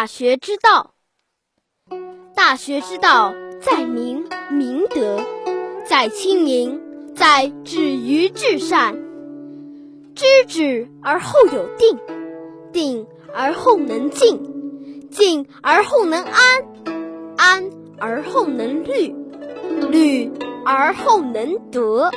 大学之道。大学之道在明明德在亲民在止于至善。知止而后有定定而后能静静而后能安安而后能虑虑而后能得。